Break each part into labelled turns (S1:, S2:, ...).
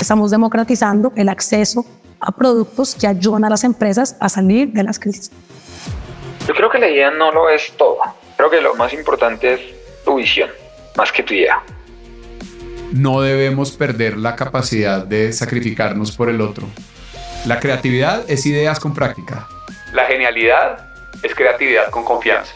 S1: Estamos democratizando el acceso a productos que ayudan a las empresas a salir de las crisis.
S2: Yo creo que la idea no lo es todo. Creo que lo más importante es tu visión, más que tu idea.
S3: No debemos perder la capacidad de sacrificarnos por el otro. La creatividad es ideas con práctica.
S4: La genialidad es creatividad con confianza.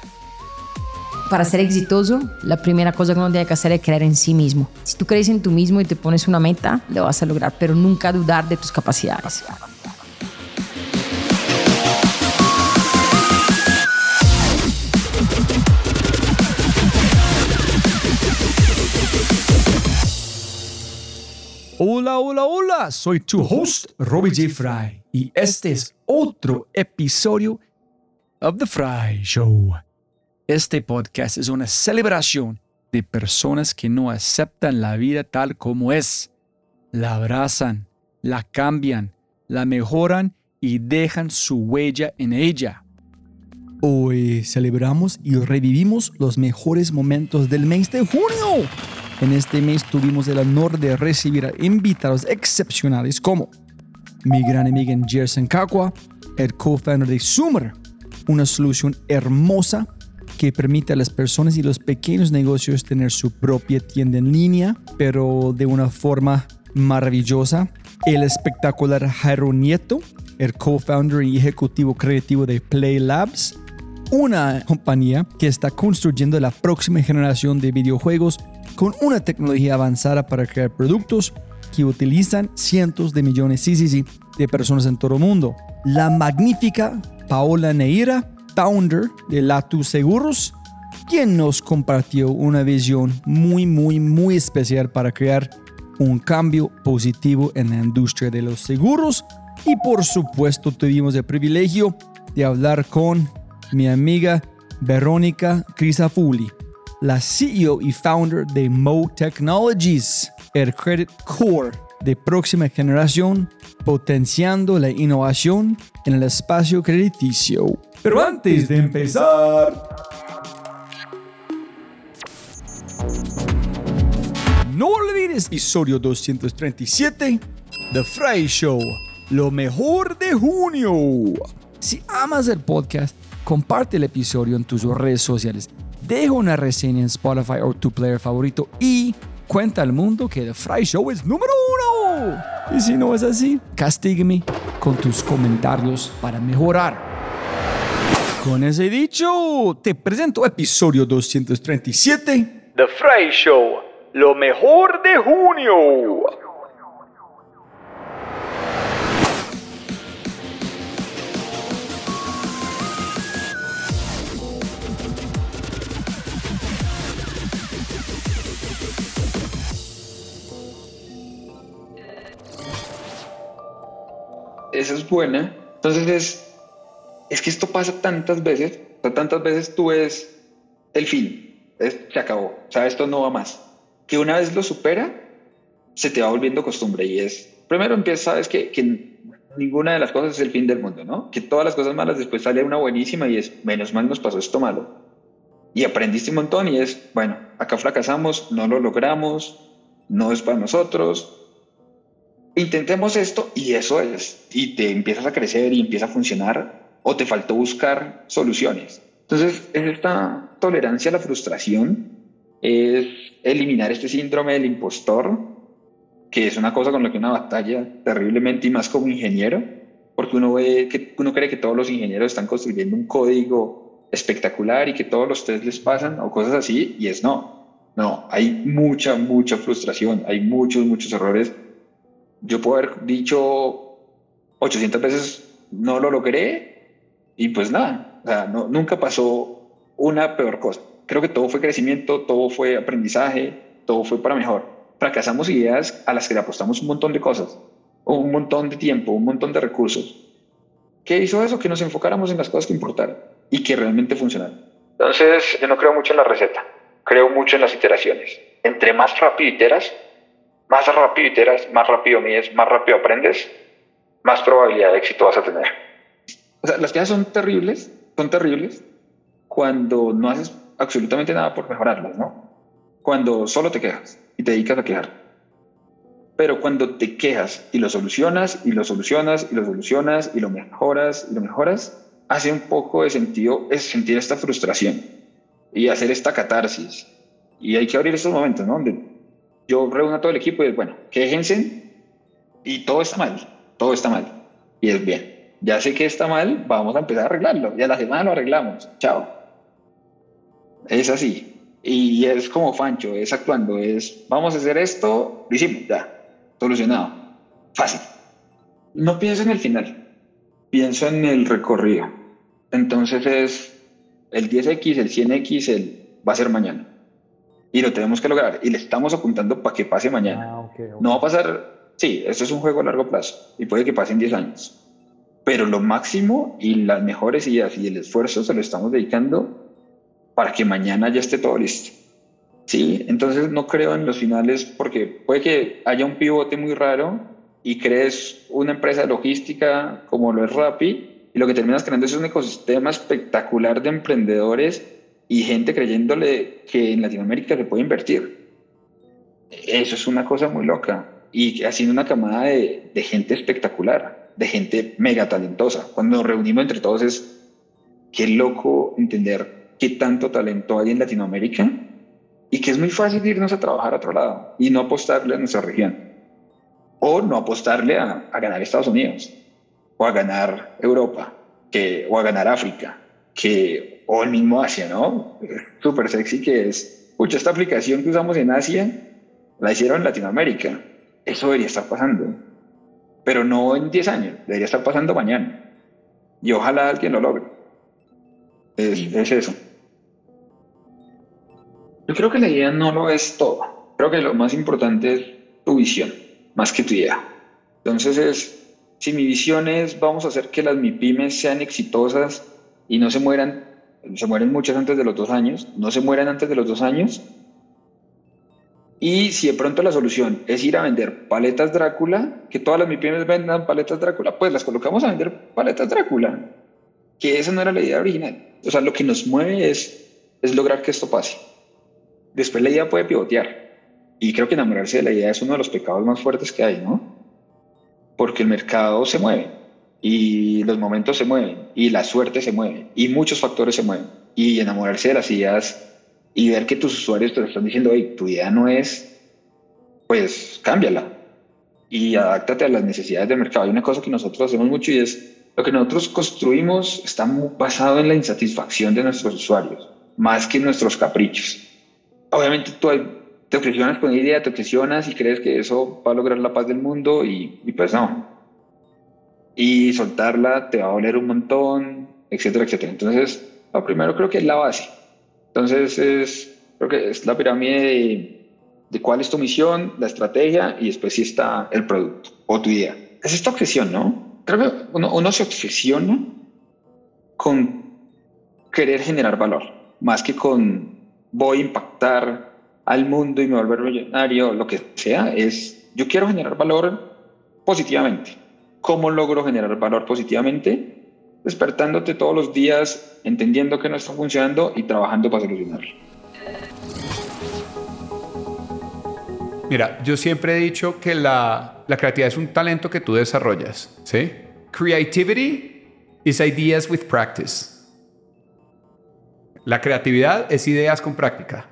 S5: Para ser exitoso, la primera cosa que uno tiene que hacer es creer en sí mismo. Si tú crees en tú mismo y te pones una meta, lo vas a lograr, pero nunca dudar de tus capacidades.
S6: Hola, hola, hola, soy tu host, Robbie J. Fry, y este es otro episodio of The Fry Show. Este podcast es una celebración de personas que no aceptan la vida tal como es. La abrazan, la cambian, la mejoran y dejan su huella en ella. Hoy celebramos y revivimos los mejores momentos del mes de junio. En este mes tuvimos el honor de recibir a invitados excepcionales como mi gran amiga Jerson Kakwa, el co-founder de Sumer, una solución hermosa que permite a las personas y los pequeños negocios tener su propia tienda en línea, pero de una forma maravillosa. El espectacular Jairo Nieto, el co-founder y ejecutivo creativo de Play Labs, una compañía que está construyendo la próxima generación de videojuegos con una tecnología avanzada para crear productos que utilizan cientos de millones sí, sí, de personas en todo el mundo. La magnífica Paola Neira, founder de Latu Seguros, quien nos compartió una visión muy, muy, muy especial para crear un cambio positivo en la industria de los seguros. Y por supuesto tuvimos el privilegio de hablar con mi amiga Verónica Crisafulli, la CEO y founder de Mo Technologies, el credit core de próxima generación, potenciando la innovación en el espacio crediticio. Pero antes de empezar... No olvides episodio 237, The Fry Show, lo mejor de junio. Si amas el podcast, comparte el episodio en tus redes sociales, deja una reseña en Spotify o tu player favorito y cuenta al mundo que The Fry Show es número uno. Y si no es así, castígueme con tus comentarios para mejorar. Con ese dicho, te presento episodio 237.
S4: The Fry Show, lo mejor de junio.
S2: Esa es buena. Entonces es, es que esto pasa tantas veces, o tantas veces tú ves el fin, es, se acabó, o sea, esto no va más. Que una vez lo supera, se te va volviendo costumbre y es, primero empieza, sabes que, que ninguna de las cosas es el fin del mundo, ¿no? Que todas las cosas malas después sale una buenísima y es, menos mal nos pasó esto malo. Y aprendiste un montón y es, bueno, acá fracasamos, no lo logramos, no es para nosotros, intentemos esto y eso es, y te empiezas a crecer y empieza a funcionar, o te faltó buscar soluciones. Entonces, es esta tolerancia a la frustración, es eliminar este síndrome del impostor, que es una cosa con la que una batalla terriblemente y más como ingeniero, porque uno ve que uno cree que todos los ingenieros están construyendo un código espectacular y que todos los test les pasan o cosas así, y es no. No, hay mucha, mucha frustración, hay muchos, muchos errores yo puedo haber dicho 800 veces no lo logré y pues nada, nunca pasó una peor cosa. Creo que todo fue crecimiento, todo fue aprendizaje, todo fue para mejor. Fracasamos ideas a las que le apostamos un montón de cosas, un montón de tiempo, un montón de recursos. ¿Qué hizo eso? Que nos enfocáramos en las cosas que importaran y que realmente funcionaran.
S4: Entonces, yo no creo mucho en la receta, creo mucho en las iteraciones. Entre más rápido iteras, más rápido iteras, más rápido mides, más rápido aprendes, más probabilidad de éxito vas a tener.
S2: O sea, las cosas son terribles, son terribles cuando no haces absolutamente nada por mejorarlas, ¿no? cuando solo te quejas y te dedicas a quejar. Pero cuando te quejas y lo solucionas y lo solucionas y lo solucionas y lo mejoras y lo mejoras, hace un poco de sentido es sentir esta frustración y hacer esta catarsis. Y hay que abrir estos momentos, ¿no? Donde yo reúno a todo el equipo y digo, bueno, quéjense y todo está mal, todo está mal. Y es bien. Ya sé que está mal, vamos a empezar a arreglarlo. Ya la semana lo arreglamos. Chao. Es así. Y es como Fancho, es actuando, es vamos a hacer esto, lo hicimos, ya, solucionado. Fácil. No pienso en el final, pienso en el recorrido. Entonces es el 10X, el 100X, el va a ser mañana. Y lo tenemos que lograr. Y le estamos apuntando para que pase mañana.
S7: Ah.
S2: No va a pasar, sí, esto es un juego a largo plazo y puede que pasen 10 años. Pero lo máximo y las mejores ideas y el esfuerzo se lo estamos dedicando para que mañana ya esté todo listo. Sí, entonces no creo en los finales porque puede que haya un pivote muy raro y crees una empresa logística como lo es Rappi y lo que terminas creando es un ecosistema espectacular de emprendedores y gente creyéndole que en Latinoamérica se puede invertir. Eso es una cosa muy loca y haciendo una camada de gente espectacular, de gente mega talentosa. Cuando nos reunimos entre todos es qué loco entender qué tanto talento hay en Latinoamérica y que es muy fácil irnos a trabajar a otro lado y no apostarle a nuestra región o no apostarle a, ganar Estados Unidos o a ganar Europa que, o a ganar África que, o el mismo Asia, ¿no? Súper sexy que es, pucha, esta aplicación que usamos en Asia la hicieron en Latinoamérica. Eso debería estar pasando, pero no en 10 años, debería estar pasando mañana. Y ojalá alguien lo logre. Es, es eso. Yo creo que la idea no lo es todo. Creo que lo más importante es tu visión, más que tu idea. Entonces es, si mi visión es, vamos a hacer que las MIPIMES sean exitosas y no se mueran, se mueren muchas antes de los dos años, no se mueran antes de los dos años. Y si de pronto la solución es ir a vender paletas Drácula, que todas las MIPIMES vendan paletas Drácula, pues las colocamos a vender paletas Drácula. Que esa no era la idea original. O sea, lo que nos mueve es, es lograr que esto pase. Después la idea puede pivotear. Y creo que enamorarse de la idea es uno de los pecados más fuertes que hay, ¿no? Porque el mercado se mueve y los momentos se mueven y la suerte se mueve y muchos factores se mueven. Y enamorarse de las ideas y ver que tus usuarios te están diciendo, hey, tu idea no es, pues cámbiala y adáctate a las necesidades del mercado. Hay una cosa que nosotros hacemos mucho y es lo que nosotros construimos está muy basado en la insatisfacción de nuestros usuarios, más que en nuestros caprichos. Obviamente tú te obsesionas con idea, te obsesionas y crees que eso va a lograr la paz del mundo y, y pues no. Y soltarla te va a doler un montón, etcétera, etcétera. Entonces, lo primero creo que es la base. Entonces, es, creo que es la pirámide de, cuál es tu misión, la estrategia y después sí está el producto o tu idea. Es esta obsesión, ¿no? Creo que uno, uno se obsesiona con querer generar valor, más que con voy a impactar al mundo y me volver millonario, lo que sea, es yo quiero generar valor positivamente. ¿Cómo logro generar valor positivamente? Despertándote todos los días, entendiendo que no está funcionando y trabajando para solucionarlo.
S3: Mira, yo siempre he dicho que la, la creatividad es un talento que tú desarrollas, ¿sí? Creativity is ideas with practice. La creatividad es ideas con práctica.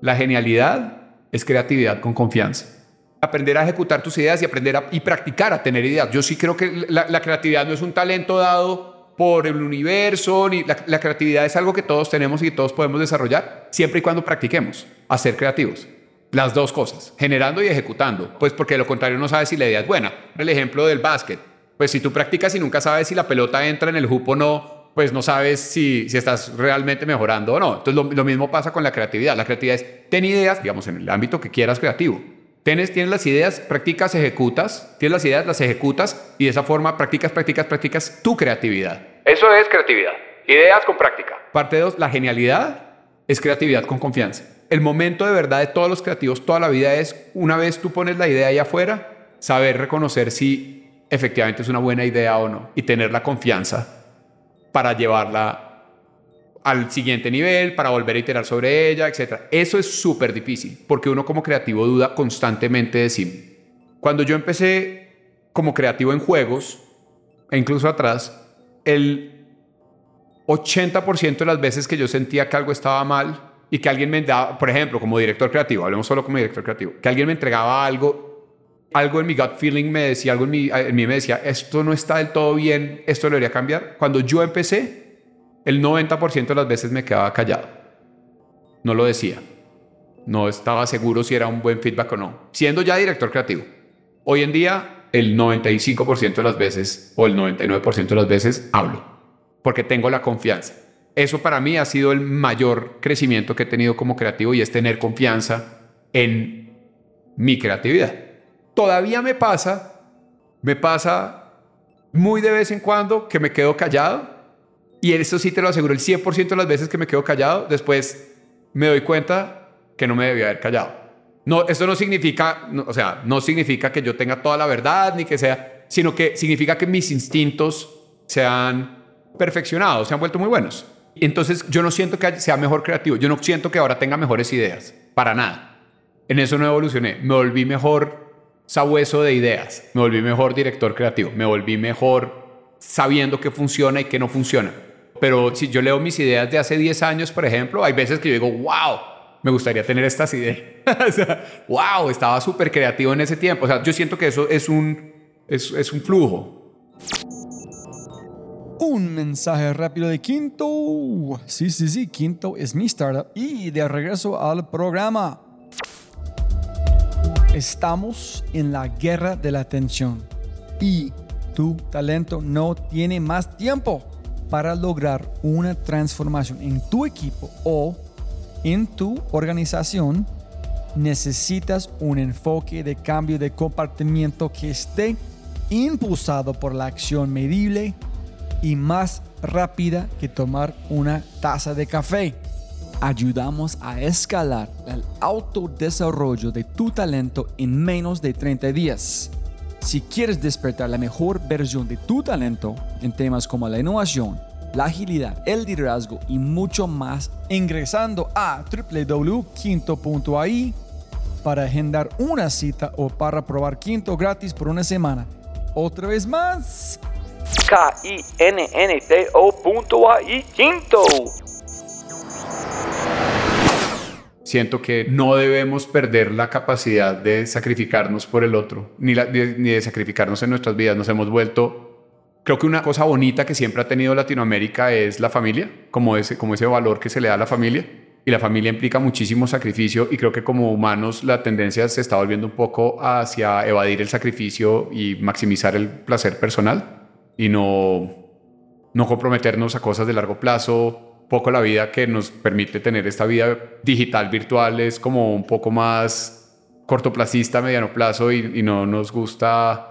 S3: La genialidad es creatividad con confianza. Aprender a ejecutar tus ideas y aprender a, y practicar a tener ideas. Yo sí creo que la, creatividad no es un talento dado por el universo, ni la, creatividad es algo que todos tenemos y todos podemos desarrollar siempre y cuando practiquemos a ser creativos. Las dos cosas, generando y ejecutando, pues porque de lo contrario no sabes si la idea es buena. El ejemplo del básquet, pues si tú practicas y nunca sabes si la pelota entra en el hoop o no, pues no sabes si, si estás realmente mejorando o no. Entonces lo, lo, mismo pasa con la creatividad. La creatividad es, ten ideas, digamos, en el ámbito que quieras creativo. Tienes, tienes las ideas, practicas, ejecutas, tienes las ideas, las ejecutas y de esa forma practicas, practicas, practicas tu creatividad.
S4: Eso es creatividad. Ideas con práctica.
S3: Parte 2, la genialidad es creatividad con confianza. El momento de verdad de todos los creativos toda la vida es, una vez tú pones la idea ahí afuera, saber reconocer si efectivamente es una buena idea o no y tener la confianza para llevarla al siguiente nivel para volver a iterar sobre ella, etc. Eso es súper difícil porque uno como creativo duda constantemente de sí. Cuando yo empecé como creativo en juegos, e incluso atrás, el 80% de las veces que yo sentía que algo estaba mal y que alguien me daba, por ejemplo, como director creativo, hablemos solo como director creativo, que alguien me entregaba algo, algo en mi gut feeling me decía, algo en mí, en mí me decía, esto no está del todo bien, esto lo debería cambiar. Cuando yo empecé, el 90% de las veces me quedaba callado. No lo decía. No estaba seguro si era un buen feedback o no. Siendo ya director creativo. Hoy en día, el 95% de las veces o el 99% de las veces hablo. Porque tengo la confianza. Eso para mí ha sido el mayor crecimiento que he tenido como creativo y es tener confianza en mi creatividad. Todavía me pasa, me pasa muy de vez en cuando que me quedo callado y eso sí te lo aseguro, el 100% de las veces que me quedo callado, después me doy cuenta que no me debía haber callado. No, esto no significa, o sea, no significa que yo tenga toda la verdad ni que sea, sino que significa que mis instintos se han perfeccionado, se han vuelto muy buenos. Entonces yo no siento que sea mejor creativo, yo no siento que ahora tenga mejores ideas, para nada. En eso no evolucioné, me volví mejor sabueso de ideas, me volví mejor director creativo, me volví mejor sabiendo qué funciona y qué no funciona pero si yo leo mis ideas de hace 10 años, por ejemplo, hay veces que yo digo, wow, me gustaría tener estas ideas. o sea, wow, estaba súper creativo en ese tiempo. O sea, yo siento que eso es un, es, es un flujo.
S6: Un mensaje rápido de Quinto. Sí, sí, sí, Quinto es mi startup. Y de regreso al programa. Estamos en la guerra de la atención. Y tu talento no tiene más tiempo para lograr una transformación en tu equipo o en tu organización, necesitas un enfoque de cambio de comportamiento que esté impulsado por la acción medible y más rápida que tomar una taza de café. Ayudamos a escalar el autodesarrollo de tu talento en menos de 30 días. Si quieres despertar la mejor versión de tu talento en temas como la innovación, la agilidad, el liderazgo y mucho más, ingresando a www.quinto.ai para agendar una cita o para probar Quinto gratis por una semana. Otra vez más.
S7: K-I-N-N-T-O.ai Quinto.
S3: Siento que no debemos perder la capacidad de sacrificarnos por el otro, ni, de sacrificarnos en nuestras vidas. Nos hemos vuelto Creo que una cosa bonita que siempre ha tenido Latinoamérica es la familia, como ese, valor que se le da a la familia. Y la familia implica muchísimo sacrificio y creo que como humanos la tendencia se está volviendo un poco hacia evadir el sacrificio y maximizar el placer personal y no comprometernos a cosas de largo plazo. Poco la vida que nos permite tener esta vida digital virtual es como un poco más cortoplacista, mediano plazo y, no nos gusta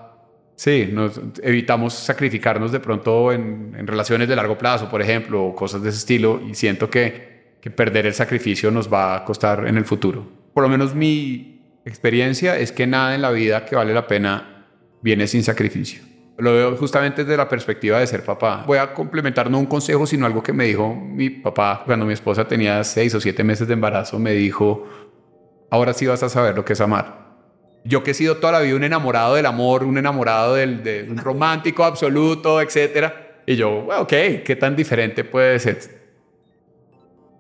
S3: Sí, nos evitamos sacrificarnos de pronto en, relaciones de largo plazo, por ejemplo, o cosas de ese estilo, y siento que, que perder el sacrificio nos va a costar en el futuro. Por lo menos mi experiencia es que nada en la vida que vale la pena viene sin sacrificio. Lo veo justamente desde la perspectiva de ser papá. Voy a complementar no un consejo, sino algo que me dijo mi papá cuando mi esposa tenía seis o siete meses de embarazo. Me dijo, ahora sí vas a saber lo que es amar yo que he sido toda la vida un enamorado del amor, un enamorado del, de un romántico absoluto, etcétera. Y yo, ok, ¿qué tan diferente puede ser?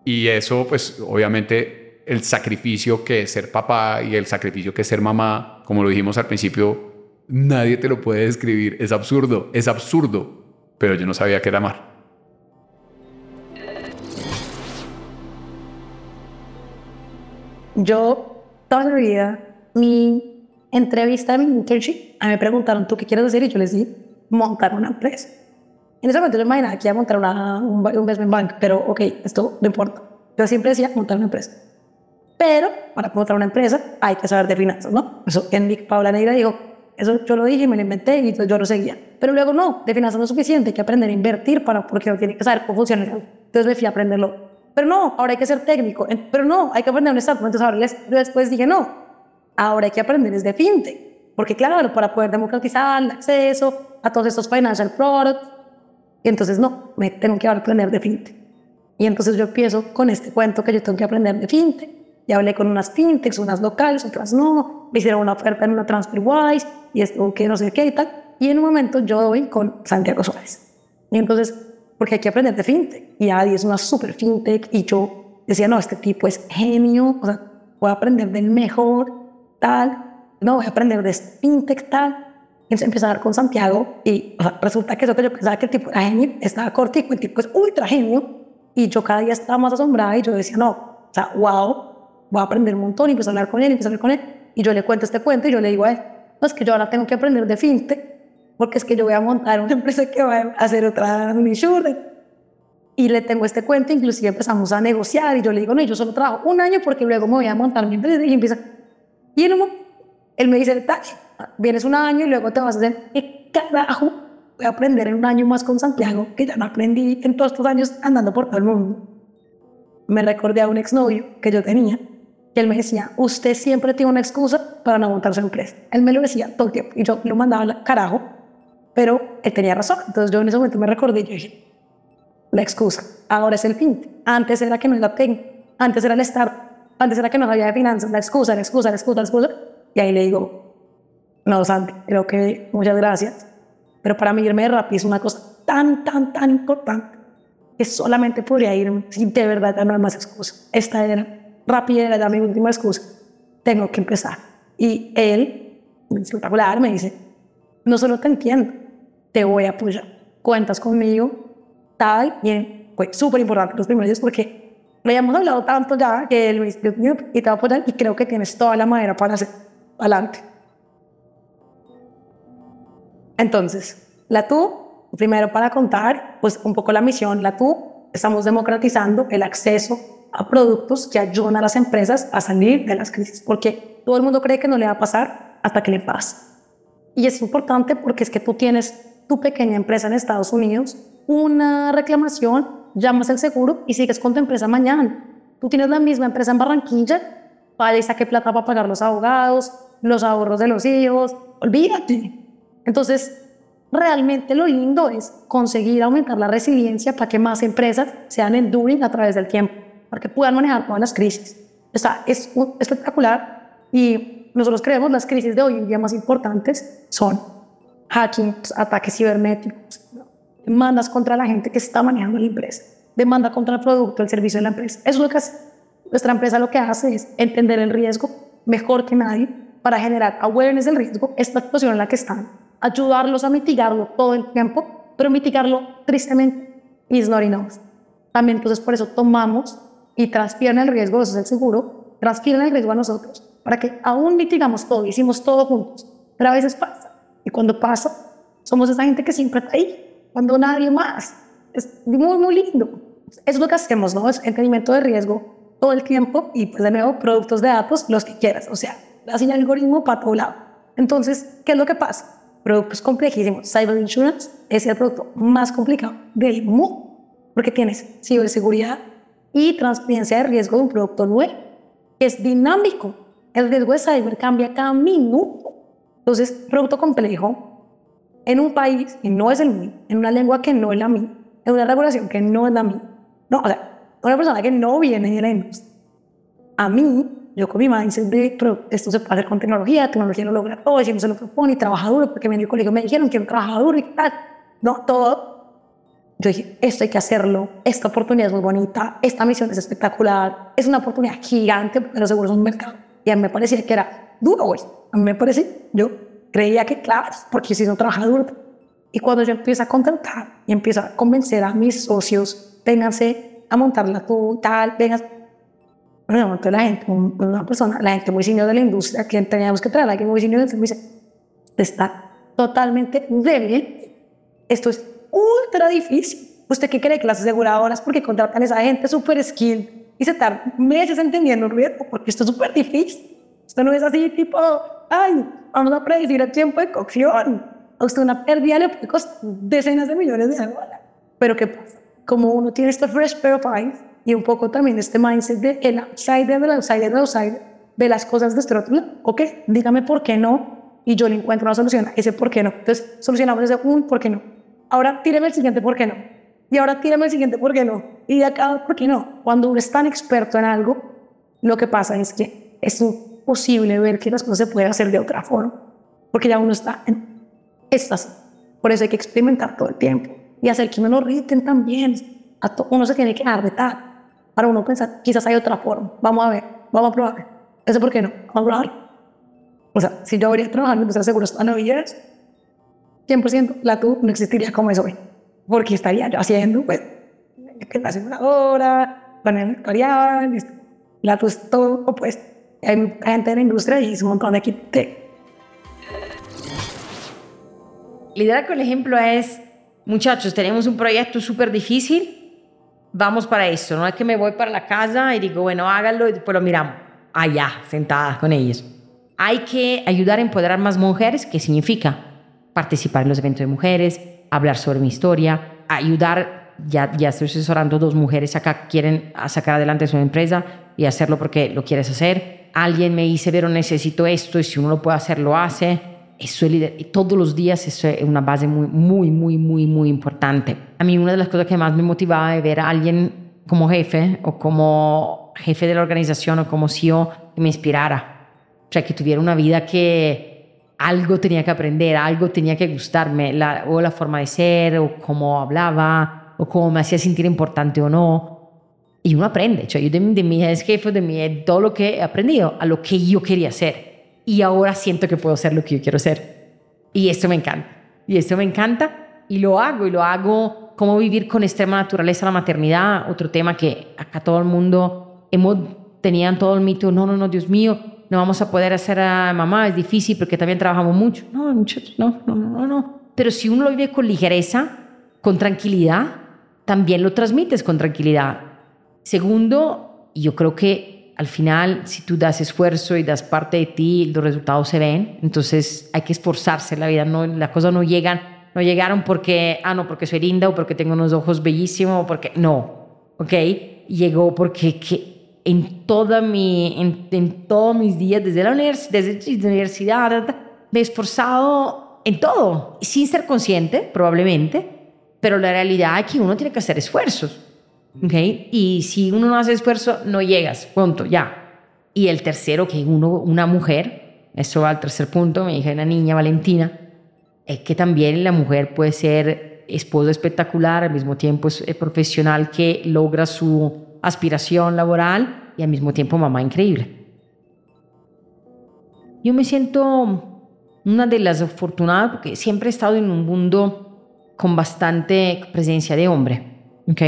S3: Y eso, pues, obviamente, el sacrificio que es ser papá y el sacrificio que es ser mamá, como lo dijimos al principio, nadie te lo puede describir. Es absurdo, es absurdo. Pero yo no sabía que era amar.
S1: Yo, toda la vida, mi entrevista, en mi internship, a mí me preguntaron, ¿tú qué quieres hacer? Y yo les dije, montar una empresa. En ese momento yo imaginaba que iba a montar una, un, un investment bank, pero ok, esto no importa. Yo siempre decía montar una empresa. Pero para montar una empresa hay que saber de finanzas, ¿no? Eso en Paula Negra dijo, eso yo lo dije me lo inventé y yo lo seguía. Pero luego no, de finanzas no es suficiente, hay que aprender a invertir para, porque uno tiene que saber cómo funciona. Entonces me fui a aprenderlo. Pero no, ahora hay que ser técnico. Pero no, hay que aprender un startup. Entonces ahora yo después dije, no, Ahora hay que aprender desde fintech, porque claro, para poder democratizar el acceso a todos estos financial products, y entonces no, me tengo que aprender de fintech. Y entonces yo empiezo con este cuento que yo tengo que aprender de fintech. Ya hablé con unas fintechs, unas locales, otras no. Me hicieron una oferta en una TransferWise y esto que no sé qué y tal. Y en un momento yo doy con Santiago Suárez. Y entonces, porque hay que aprender de fintech. Y Adi es una super fintech y yo decía, no, este tipo es genio, o sea, voy a aprender del mejor, tal. No, voy a aprender de fintech, tal. Entonces empecé a hablar con Santiago y o sea, resulta que eso que yo pensaba que el tipo era genio, estaba cortico, el tipo es ultra genio. Y yo cada día estaba más asombrada y yo decía, no, o sea, wow, voy a aprender un montón y empecé a hablar con él, y empecé a hablar con él. Y yo le cuento este cuento y yo le digo a él, no, es que yo ahora tengo que aprender de fintech porque es que yo voy a montar una empresa que va a hacer otra insurance. Y le tengo este cuento, inclusive empezamos a negociar y yo le digo, no, yo solo trabajo un año porque luego me voy a montar mi empresa y empieza. Y momento, él me dice, vienes un año y luego te vas a hacer, ¿qué carajo? Voy a aprender en un año más con Santiago, que ya no aprendí en todos estos años andando por todo el mundo. Me recordé a un exnovio que yo tenía, que él me decía, usted siempre tiene una excusa para no montar su empresa. Él me lo decía todo el tiempo y yo lo mandaba al carajo, pero él tenía razón. Entonces yo en ese momento me recordé y yo dije, la excusa, ahora es el fin. Antes era que no era técnico, antes era el estar, antes era que no sabía de finanzas, la excusa, la excusa, la excusa, la excusa. Y ahí le digo, no, Santi, creo que muchas gracias, pero para mí irme de Rappi es una cosa tan, tan, tan importante que solamente podría irme si de verdad ya no hay más excusa. Esta era, Rappi era ya mi última excusa. Tengo que empezar. Y él, espectacular, me dice, no solo te entiendo, te voy a apoyar. Cuentas conmigo, tal, y fue súper importante los primeros días porque habíamos hablado tanto ya que él me dice, y te voy a apoyar y creo que tienes toda la madera para hacer adelante. Entonces, la TU, primero para contar, pues un poco la misión, la TU, estamos democratizando el acceso a productos que ayudan a las empresas a salir de las crisis, porque todo el mundo cree que no le va a pasar hasta que le pasa. Y es importante porque es que tú tienes tu pequeña empresa en Estados Unidos, una reclamación, llamas al seguro y sigues con tu empresa mañana. Tú tienes la misma empresa en Barranquilla, vaya y saque plata para pagar los abogados, los ahorros de los hijos, olvídate. Entonces, realmente lo lindo es conseguir aumentar la resiliencia para que más empresas sean enduring a través del tiempo, para que puedan manejar todas las crisis. O sea, es un- espectacular y nosotros creemos las crisis de hoy en día más importantes son hacking, ataques cibernéticos, demandas contra la gente que está manejando la empresa, demanda contra el producto, el servicio de la empresa. Eso es lo que hace. Nuestra empresa lo que hace es entender el riesgo mejor que nadie para generar awareness del riesgo, esta situación en la que están, ayudarlos a mitigarlo todo el tiempo, pero mitigarlo tristemente is not enough. También entonces por eso tomamos y transfieren el riesgo, eso es el seguro, transfieren el riesgo a nosotros, para que aún mitigamos todo, hicimos todo juntos, pero a veces pasa. Y cuando pasa, somos esa gente que siempre está ahí, cuando nadie más. Es muy, muy lindo. Es lo que hacemos, ¿no? Es entendimiento de riesgo todo el tiempo y pues de nuevo productos de datos, los que quieras. O sea, hacen algoritmo para todo lado. Entonces, ¿qué es lo que pasa? Productos complejísimos. Cyber Insurance es el producto más complicado del mundo porque tienes ciberseguridad y transparencia de riesgo de un producto nuevo que es dinámico. El riesgo de cyber cambia cada minuto. Entonces, producto complejo en un país que no es el mío, en una lengua que no es la mía, en una regulación que no es la mía. No, o sea, una persona que no viene de la industria. A mí, yo con mi mindset de, pero esto se puede hacer con tecnología, tecnología lo logra todo, si no se lo propone y trabaja duro, porque en el colegio me dijeron que trabaja duro y tal. No, todo. Yo dije, esto hay que hacerlo, esta oportunidad es muy bonita, esta misión es espectacular, es una oportunidad gigante, pero seguro es un mercado. Y a mí me parecía que era duro, güey. A mí me parece, yo creía que, claro, porque si no trabaja duro. Y cuando yo empiezo a contratar y empiezo a convencer a mis socios, vénganse a montarla tú, tal, vengan. Bueno, montó la gente, un- una persona, la gente muy senior de la industria, que teníamos que traer a alguien muy senior, entonces me dice, está totalmente débil. Esto es ultra difícil. ¿Usted qué cree que las aseguradoras, porque contratan a esa gente súper skill y se tardan meses entendiendo el riesgo? Porque esto es súper difícil. Esto no es así tipo, ay, vamos a predecir el tiempo de cocción. A usted una pérdida le puede costar decenas de millones de dólares. Pero ¿qué pasa? Como uno tiene este fresh pair of eyes y un poco también este mindset de el outsider del outsider del outsider, ve las cosas de este otro lado. Ok, dígame por qué no y yo le encuentro una solución a ese por qué no. Entonces solucionamos ese un por qué no. Ahora tíreme el siguiente por qué no. Y ahora tíreme el siguiente por qué no. Y de acá, ¿por qué no? Cuando uno es tan experto en algo, lo que pasa es que es imposible ver que las cosas se pueden hacer de otra forma, porque ya uno está en estas. Por eso hay que experimentar todo el tiempo y hacer que uno lo riten también. A uno se tiene que dar de tal para uno pensar, quizás hay otra forma. Vamos a ver, vamos a probar. Eso, ¿por qué no? Vamos a probar. O sea, si yo habría trabajado en industria de seguros la vida, 100% la TU no existiría como es hoy. Porque estaría yo haciendo, pues, que la aseguradora, esto. la TU es todo, pues, hay gente en la industria y es un montón de equipo de
S5: Liderar con el ejemplo es, muchachos, tenemos un proyecto súper difícil, vamos para eso. No es que me voy para la casa y digo, bueno, háganlo y después lo miramos. Allá, sentada con ellos. Hay que ayudar a empoderar más mujeres, ¿qué significa? Participar en los eventos de mujeres, hablar sobre mi historia, ayudar, ya, ya estoy asesorando dos mujeres acá que quieren sacar adelante su empresa y hacerlo porque lo quieres hacer. Alguien me dice, pero necesito esto y si uno lo puede hacer, lo hace. Eso es lider- y todos los días eso es una base muy, muy, muy, muy, muy importante. A mí una de las cosas que más me motivaba es ver a alguien como jefe o como jefe de la organización o como CEO que me inspirara. O sea, que tuviera una vida que algo tenía que aprender, algo tenía que gustarme, la, o la forma de ser, o cómo hablaba, o cómo me hacía sentir importante o no. Y uno aprende. Yo de, de mi ex jefe, de mi, todo lo que he aprendido, a lo que yo quería hacer. Y ahora siento que puedo hacer lo que yo quiero hacer. Y esto me encanta. Y esto me encanta. Y lo hago. Y lo hago. Cómo vivir con extrema naturaleza la maternidad. Otro tema que acá todo el mundo hemos, tenían todo el mito. No, no, no, Dios mío. No vamos a poder hacer a mamá. Es difícil porque también trabajamos mucho. No, muchachos, no, no, no, no, no. Pero si uno lo vive con ligereza, con tranquilidad, también lo transmites con tranquilidad. Segundo, yo creo que al final, si tú das esfuerzo y das parte de ti, los resultados se ven. Entonces hay que esforzarse la vida. No, las cosas no llegan, no llegaron porque, ah, no, porque soy linda o porque tengo unos ojos bellísimos o porque, no, ¿ok? Llegó porque que en, toda mi, en, en todos mis días, desde la, desde la universidad, me he esforzado en todo, sin ser consciente, probablemente, pero la realidad es que uno tiene que hacer esfuerzos. ¿okay? Y si uno no hace esfuerzo, no llegas, punto, ya. Y el tercero, que uno, una mujer, eso va al tercer punto, me dije una niña, Valentina, es que también la mujer puede ser esposa espectacular, al mismo tiempo es profesional que logra su aspiración laboral y al mismo tiempo mamá increíble. Yo me siento una de las afortunadas porque siempre he estado en un mundo con bastante presencia de hombre, ¿ok?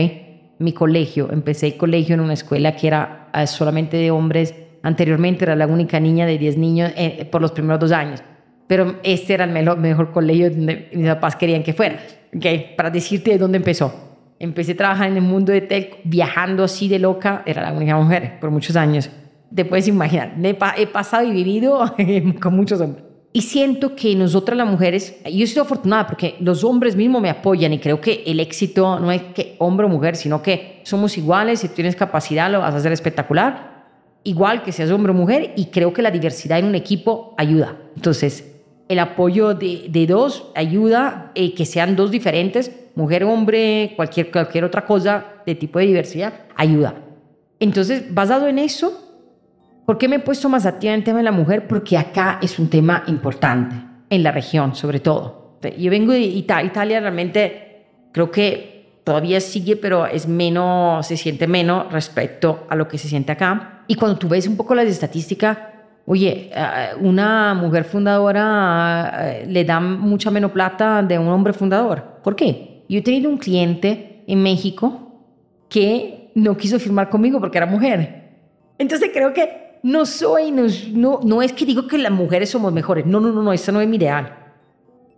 S5: Mi colegio, empecé el colegio en una escuela que era eh, solamente de hombres. Anteriormente era la única niña de 10 niños eh, por los primeros dos años. Pero este era el mejor, mejor colegio donde mis papás querían que fuera, ¿ok? Para decirte de dónde empezó. Empecé a trabajar en el mundo de tech, viajando así de loca. Era la única mujer por muchos años. Te puedes imaginar, he, pa he pasado y vivido con muchos hombres. Y siento que nosotras las mujeres, yo estoy afortunada porque los hombres mismos me apoyan y creo que el éxito no es que hombre o mujer, sino que somos iguales, si tienes capacidad lo vas a hacer espectacular, igual que seas hombre o mujer y creo que la diversidad en un equipo ayuda. Entonces, el apoyo de, dos ayuda eh, que sean dos diferentes, mujer, hombre, cualquier, cualquier otra cosa de tipo de diversidad, ayuda. Entonces, basado en eso, ¿Por qué me he puesto más activa en el tema de la mujer? Porque acá es un tema importante, en la región sobre todo. Yo vengo de Italia, Italia realmente creo que todavía sigue, pero es menos, se siente menos respecto a lo que se siente acá. Y cuando tú ves un poco las estadísticas, oye, una mujer fundadora le da mucha menos plata de un hombre fundador. ¿Por qué? Yo he tenido un cliente en México que no quiso firmar conmigo porque era mujer. Entonces creo que no soy, no, no, es que digo que las mujeres somos mejores, no, no, no, no, eso no es mi ideal.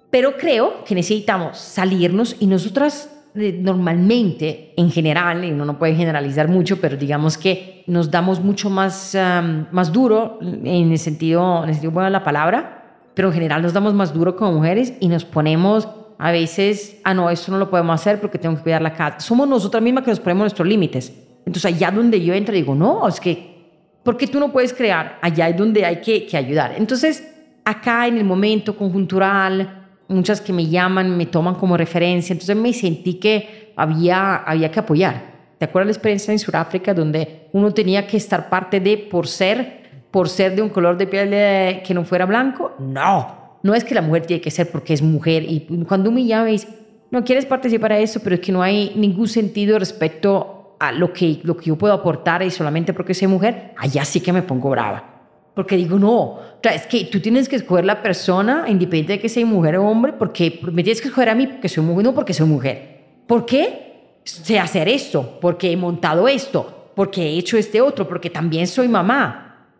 S5: Pero creo que necesitamos salirnos y nosotras eh, normalmente, en general, y uno no puede generalizar mucho, pero digamos que nos damos mucho más, más duro en el sentido, en el sentido bueno de la palabra, pero en general nos damos más duro como mujeres y nos ponemos a veces, ah, no, esto no lo podemos hacer porque tengo que cuidar la casa. Somos nosotras mismas que nos ponemos nuestros límites. Entonces allá donde yo entro digo, no, es que ¿Por qué tú no puedes crear? Allá es donde hay que, que, ayudar. Entonces, acá en el momento conjuntural, muchas que me llaman, me toman como referencia, entonces me sentí que había, había que apoyar. ¿Te acuerdas la experiencia en Sudáfrica donde uno tenía que estar parte de por ser, por ser de un color de piel que no fuera blanco? No, no es que la mujer tiene que ser porque es mujer. Y cuando me llama dice, no quieres participar a eso, pero es que no hay ningún sentido respecto a lo que, lo que yo puedo aportar y solamente porque soy mujer, allá sí que me pongo brava. Porque digo, no, o sea, es que tú tienes que escoger la persona, independiente de que sea mujer o hombre, porque me tienes que escoger a mí porque soy mujer, no porque soy mujer. ¿Por qué? Sé hacer esto, porque he montado esto, porque he hecho este otro, porque también soy mamá.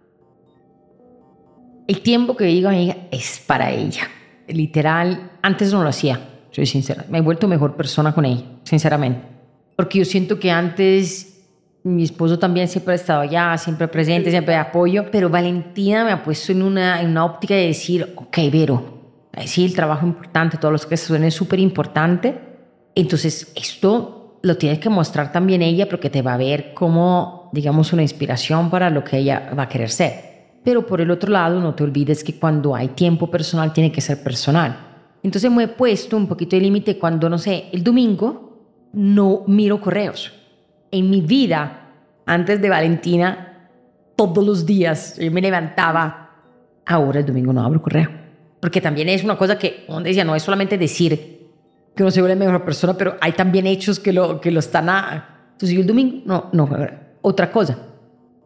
S5: El tiempo que digo a ella es para ella. Literal, antes no lo hacía, soy sincera. Me he vuelto mejor persona con ella, sinceramente. Porque yo siento que antes mi esposo también siempre ha estado allá, siempre presente, siempre de apoyo, pero Valentina me ha puesto en una, en una óptica de decir, ok, Vero, sí, el trabajo es importante, todos los que suenen es súper importante, entonces esto lo tienes que mostrar también ella porque te va a ver como, digamos, una inspiración para lo que ella va a querer ser. Pero por el otro lado, no te olvides que cuando hay tiempo personal, tiene que ser personal. Entonces me he puesto un poquito de límite cuando, no sé, el domingo no miro correos. En mi vida, antes de Valentina, todos los días yo me levantaba, ahora el domingo no abro correo. Porque también es una cosa que, como decía, no es solamente decir que no soy la mejor persona, pero hay también hechos que lo, que lo están a... Entonces yo el domingo, no, no, otra cosa.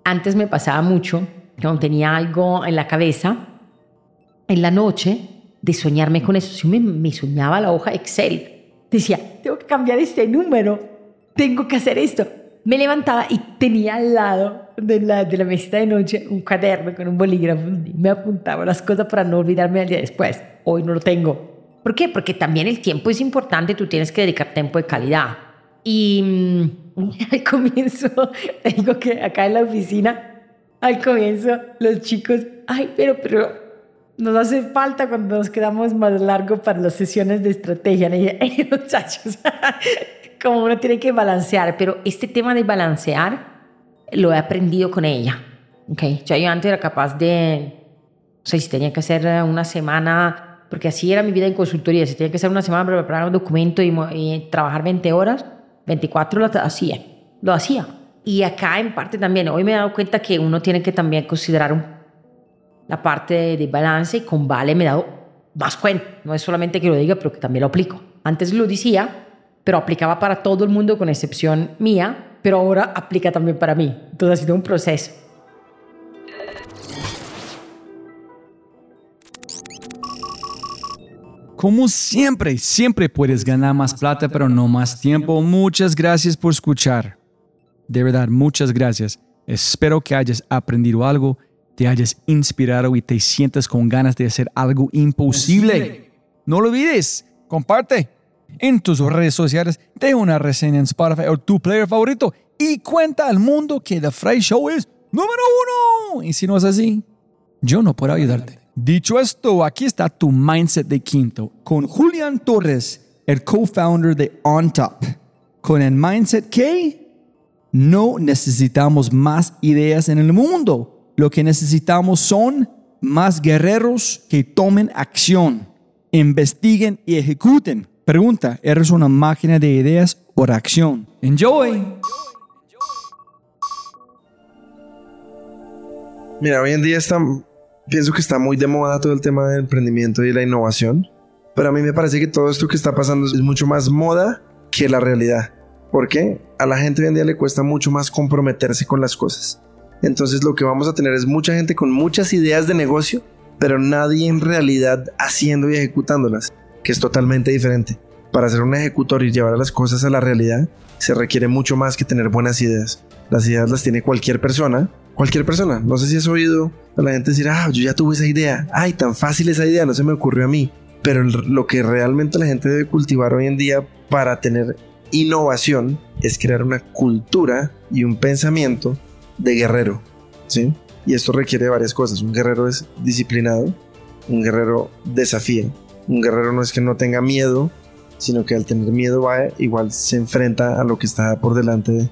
S5: Antes me pasaba mucho, cuando tenía algo en la cabeza, en la noche, de soñarme con eso. Si me, me soñaba la hoja Excel, decía, tengo que cambiar este número, tengo que hacer esto. Me levantaba y tenía al lado de la, de la mesita de noche un cuaderno con un bolígrafo y me apuntaba las cosas para no olvidarme al día después. Hoy no lo tengo. ¿Por qué? Porque también el tiempo es importante, tú tienes que dedicar tiempo de calidad. Y mm, al comienzo, digo que acá en la oficina, al comienzo los chicos, ay, pero, pero nos hace falta cuando nos quedamos más largo para las sesiones de estrategia. Le dije, "Ey, muchachos, como uno tiene que balancear, pero este tema de balancear lo he aprendido con ella. Okay. Ya yo antes era capaz de, o sea, si tenía que hacer una semana, porque así era mi vida en consultoría, si tenía que hacer una semana para preparar un documento y, y trabajar 20 horas, 24 lo hacía, lo hacía. Y acá en parte también, hoy me he dado cuenta que uno tiene que también considerar un la parte de, de balance y con Vale me he dado más cuenta. No es solamente que lo diga, pero que también lo aplico. Antes lo decía, pero aplicaba para todo el mundo con excepción mía, pero ahora aplica también para mí. Entonces ha sido un proceso.
S6: Como siempre, siempre puedes ganar más plata, pero no más tiempo. Muchas gracias por escuchar. De verdad, muchas gracias. Espero que hayas aprendido algo, te hayas inspirado y te sientas con ganas de hacer algo imposible. No lo olvides, comparte en tus redes sociales, deja una reseña en Spotify o tu player favorito y cuenta al mundo que The Fry Show es número uno. Y si no es así, yo no puedo ayudarte. Dicho esto, aquí está tu mindset de quinto con Julián Torres, el co-founder de OnTop. Con el mindset que no necesitamos más ideas en el mundo. Lo que necesitamos son más guerreros que tomen acción, investiguen y ejecuten. Pregunta, ¿eres una máquina de ideas o de acción? Enjoy.
S8: Mira, hoy en día está, pienso que está muy de moda todo el tema del emprendimiento y la innovación, pero a mí me parece que todo esto que está pasando es mucho más moda que la realidad. ¿Por qué? A la gente hoy en día le cuesta mucho más comprometerse con las cosas. Entonces lo que vamos a tener es mucha gente con muchas ideas de negocio, pero nadie en realidad haciendo y ejecutándolas, que es totalmente diferente. Para ser un ejecutor y llevar las cosas a la realidad, se requiere mucho más que tener buenas ideas. Las ideas las tiene cualquier persona, cualquier persona. No sé si has oído a la gente decir, ah, yo ya tuve esa idea. Ay, tan fácil esa idea, no se me ocurrió a mí. Pero lo que realmente la gente debe cultivar hoy en día para tener innovación es crear una cultura y un pensamiento de guerrero, ¿sí? Y esto requiere varias cosas. Un guerrero es disciplinado, un guerrero desafía. Un guerrero no es que no tenga miedo, sino que al tener miedo va, igual se enfrenta a lo que está por delante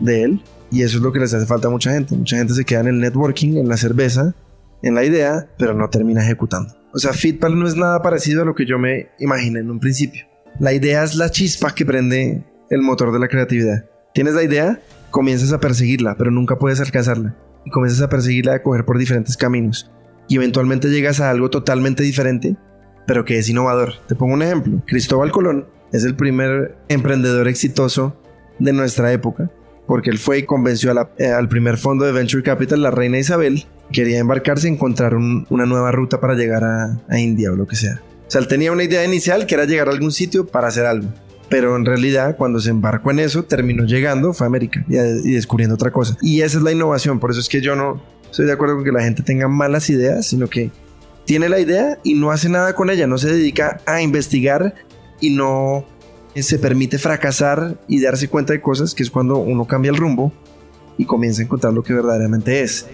S8: de, él. Y eso es lo que les hace falta a mucha gente. Mucha gente se queda en el networking, en la cerveza, en la idea, pero no termina ejecutando. O sea, Fitpal no es nada parecido a lo que yo me imaginé en un principio. La idea es la chispa que prende el motor de la creatividad. Tienes la idea, comienzas a perseguirla, pero nunca puedes alcanzarla. Y comienzas a perseguirla a coger por diferentes caminos. Y eventualmente llegas a algo totalmente diferente, pero que es innovador. Te pongo un ejemplo. Cristóbal Colón es el primer emprendedor exitoso de nuestra época, porque él fue y convenció eh, al primer fondo de Venture Capital, la reina Isabel, quería embarcarse y encontrar un- una nueva ruta para llegar a, a India o lo que sea. O sea, él tenía una idea inicial que era llegar a algún sitio para hacer algo. Pero en realidad, cuando se embarcó en eso, terminó llegando, fue a América y, y descubriendo otra cosa. Y esa es la innovación. Por eso es que yo no estoy de acuerdo con que la gente tenga malas ideas, sino que tiene la idea y no hace nada con ella. No se dedica a investigar y no se permite fracasar y darse cuenta de cosas, que es cuando uno cambia el rumbo y comienza a encontrar lo que verdaderamente es.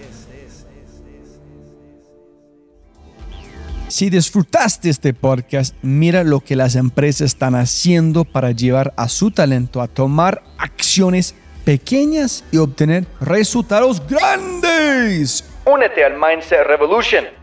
S6: Si disfrutaste este podcast, mira lo que las empresas están haciendo para llevar a su talento a tomar acciones pequeñas y obtener resultados grandes.
S7: Únete al Mindset Revolution.